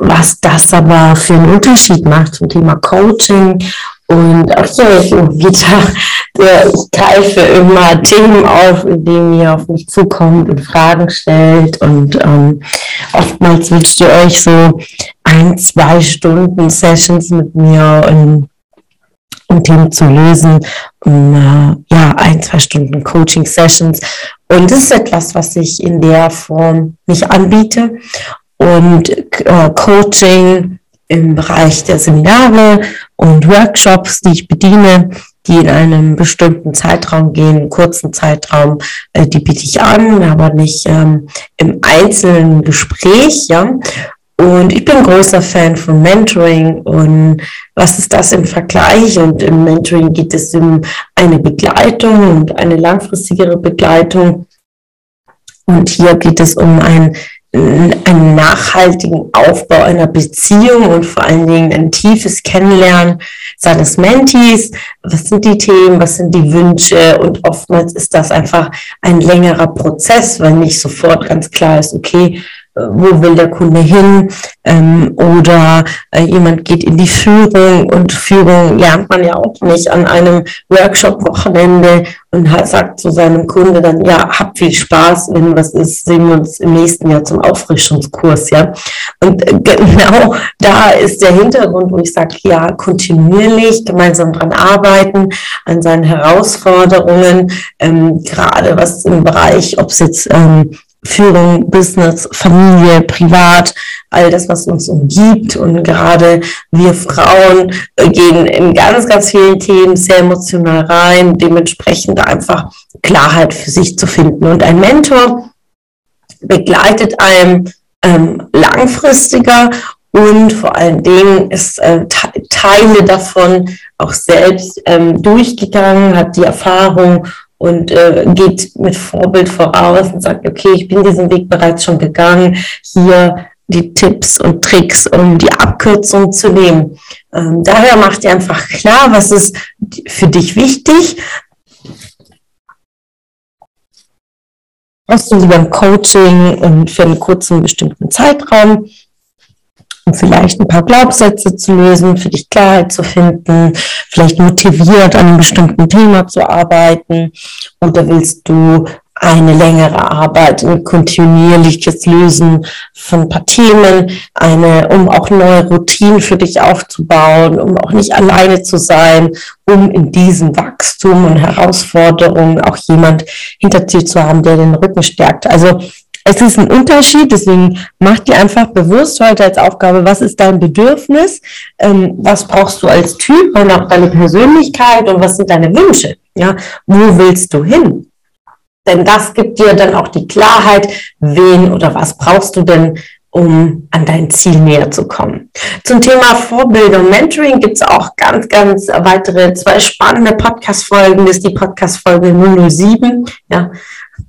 was das aber für einen Unterschied macht zum Thema Coaching. Und auch hier wieder, ich greife immer Themen auf, indem ihr auf mich zukommt und Fragen stellt. Und ähm, oftmals wünscht ihr euch so ein, zwei Stunden Sessions mit mir und um Themen zu lösen, um äh, ja, ein, zwei Stunden Coaching-Sessions. Und das ist etwas, was ich in der Form nicht anbiete. Und äh, Coaching im Bereich der Seminare und Workshops, die ich bediene, die in einem bestimmten Zeitraum gehen, einen kurzen Zeitraum, äh, die biete ich an, aber nicht ähm, im einzelnen Gespräch, ja. Und ich bin großer Fan von Mentoring und was ist das im Vergleich? Und im Mentoring geht es um eine Begleitung und eine langfristigere Begleitung. Und hier geht es um ein, einen nachhaltigen Aufbau einer Beziehung und vor allen Dingen ein tiefes Kennenlernen seines Mentees. Was sind die Themen? Was sind die Wünsche? Und oftmals ist das einfach ein längerer Prozess, weil nicht sofort ganz klar ist, okay, wo will der Kunde hin ähm, oder äh, jemand geht in die Führung und Führung lernt man ja auch nicht an einem Workshop-Wochenende und hat, sagt zu seinem Kunde dann, ja, habt viel Spaß, wenn was ist, sehen wir uns im nächsten Jahr zum Auffrischungskurs, ja. Und äh, genau da ist der Hintergrund, wo ich sage, ja, kontinuierlich gemeinsam dran arbeiten, an seinen Herausforderungen, ähm, gerade was im Bereich, ob es jetzt ähm, Führung, Business, Familie, Privat, all das, was uns umgibt. Und gerade wir Frauen gehen in ganz, ganz vielen Themen sehr emotional rein, dementsprechend einfach Klarheit für sich zu finden. Und ein Mentor begleitet einem ähm, langfristiger und vor allen Dingen ist äh, Teile davon auch selbst ähm, durchgegangen, hat die Erfahrung und äh, geht mit Vorbild voraus und sagt, okay, ich bin diesen Weg bereits schon gegangen, hier die Tipps und Tricks, um die Abkürzung zu nehmen. Ähm, daher macht ihr einfach klar, was ist für dich wichtig. Was du lieber im Coaching und für einen kurzen bestimmten Zeitraum um vielleicht ein paar Glaubenssätze zu lösen, für dich Klarheit zu finden, vielleicht motiviert an einem bestimmten Thema zu arbeiten oder willst du eine längere Arbeit, ein kontinuierliches Lösen von ein paar Themen, eine, um auch neue Routinen für dich aufzubauen, um auch nicht alleine zu sein, um in diesem Wachstum und Herausforderungen auch jemand hinter dir zu haben, der den Rücken stärkt. Also es ist ein Unterschied, deswegen mach dir einfach bewusst heute als Aufgabe, was ist dein Bedürfnis, ähm, was brauchst du als Typ und auch deine Persönlichkeit und was sind deine Wünsche, ja, wo willst du hin? Denn das gibt dir dann auch die Klarheit, wen oder was brauchst du denn, um an dein Ziel näher zu kommen. Zum Thema Vorbildung, Mentoring gibt es auch ganz, ganz weitere zwei spannende Podcast-Folgen. Das ist die Podcast-Folge 007, ja,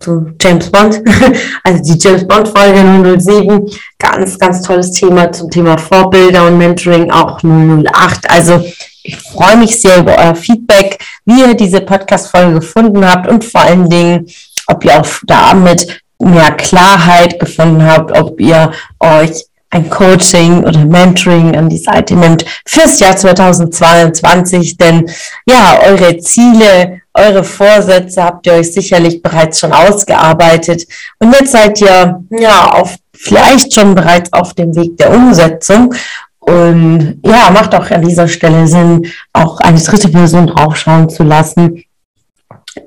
zu James Bond, also die James Bond Folge 007, ganz, ganz tolles Thema zum Thema Vorbilder und Mentoring, auch 008. Also ich freue mich sehr über euer Feedback, wie ihr diese Podcast-Folge gefunden habt und vor allen Dingen, ob ihr auch damit mehr Klarheit gefunden habt, ob ihr euch ein Coaching oder Mentoring an die Seite nimmt fürs Jahr 2022, denn ja, eure Ziele, eure Vorsätze habt ihr euch sicherlich bereits schon ausgearbeitet. Und jetzt seid ihr ja auf vielleicht schon bereits auf dem Weg der Umsetzung. Und ja, macht auch an dieser Stelle Sinn, auch eine dritte Person draufschauen zu lassen,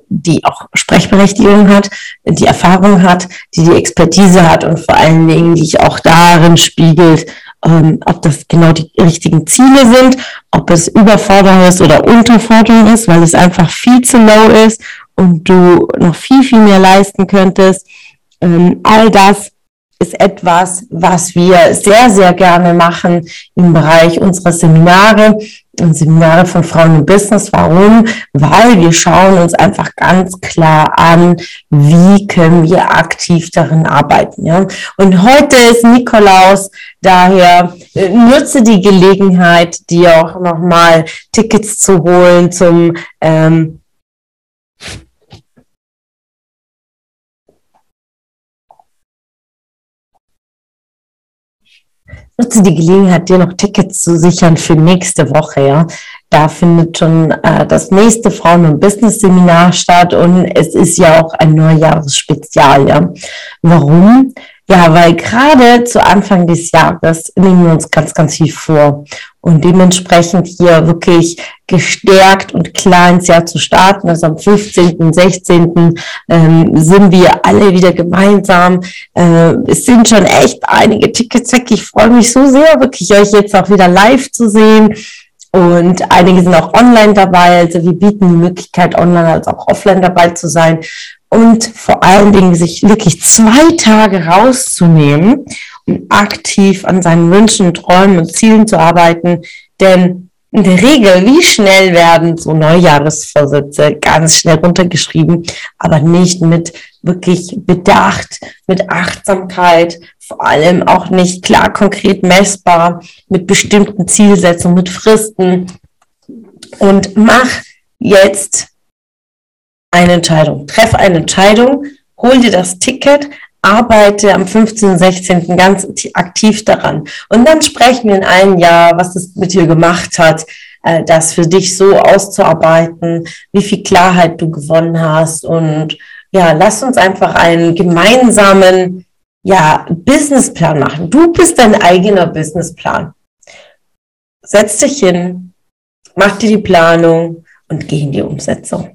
die auch Sprechberechtigung hat, die Erfahrung hat, die die Expertise hat und vor allen Dingen, die auch darin spiegelt, ähm, ob das genau die richtigen Ziele sind, ob es Überforderung ist oder Unterforderung ist, weil es einfach viel zu low ist und du noch viel, viel mehr leisten könntest. Ähm, all das ist etwas, was wir sehr, sehr gerne machen im Bereich unserer Seminare. Seminare von Frauen im Business. Warum? Weil wir schauen uns einfach ganz klar an, wie können wir aktiv darin arbeiten. Ja? Und heute ist Nikolaus, daher nutze die Gelegenheit, dir auch nochmal Tickets zu holen zum ähm, nutze die Gelegenheit, dir noch Tickets zu sichern für nächste Woche. Ja, da findet schon äh, das nächste Frauen- und Business-Seminar statt und es ist ja auch ein Neujahresspezial. Ja, warum? Ja, weil gerade zu Anfang des Jahres nehmen wir uns ganz, ganz viel vor und dementsprechend hier wirklich gestärkt und klar ins Jahr zu starten. Also am 15., 16. Ähm, sind wir alle wieder gemeinsam. Äh, es sind schon echt einige Tickets weg. Ich freue mich so sehr, wirklich euch jetzt auch wieder live zu sehen. Und einige sind auch online dabei. Also wir bieten die Möglichkeit, online als auch offline dabei zu sein und vor allen Dingen sich wirklich zwei Tage rauszunehmen, um aktiv an seinen Wünschen, Träumen und Zielen zu arbeiten. Denn in der Regel, wie schnell werden so Neujahresvorsätze ganz schnell runtergeschrieben, aber nicht mit wirklich Bedacht, mit Achtsamkeit, vor allem auch nicht klar konkret messbar, mit bestimmten Zielsetzungen, mit Fristen. Und mach jetzt eine Entscheidung. Treff eine Entscheidung, hol dir das Ticket, arbeite am 15. und 16. ganz aktiv daran. Und dann sprechen wir in einem Jahr, was es mit dir gemacht hat, äh, das für dich so auszuarbeiten, wie viel Klarheit du gewonnen hast. Und ja, lass uns einfach einen gemeinsamen ja, Businessplan machen. Du bist dein eigener Businessplan. Setz dich hin, mach dir die Planung und geh in die Umsetzung.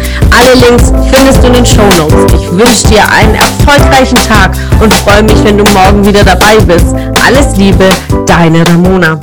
Alle Links findest du in den Show Notes. Ich wünsche dir einen erfolgreichen Tag und freue mich, wenn du morgen wieder dabei bist. Alles Liebe, deine Ramona.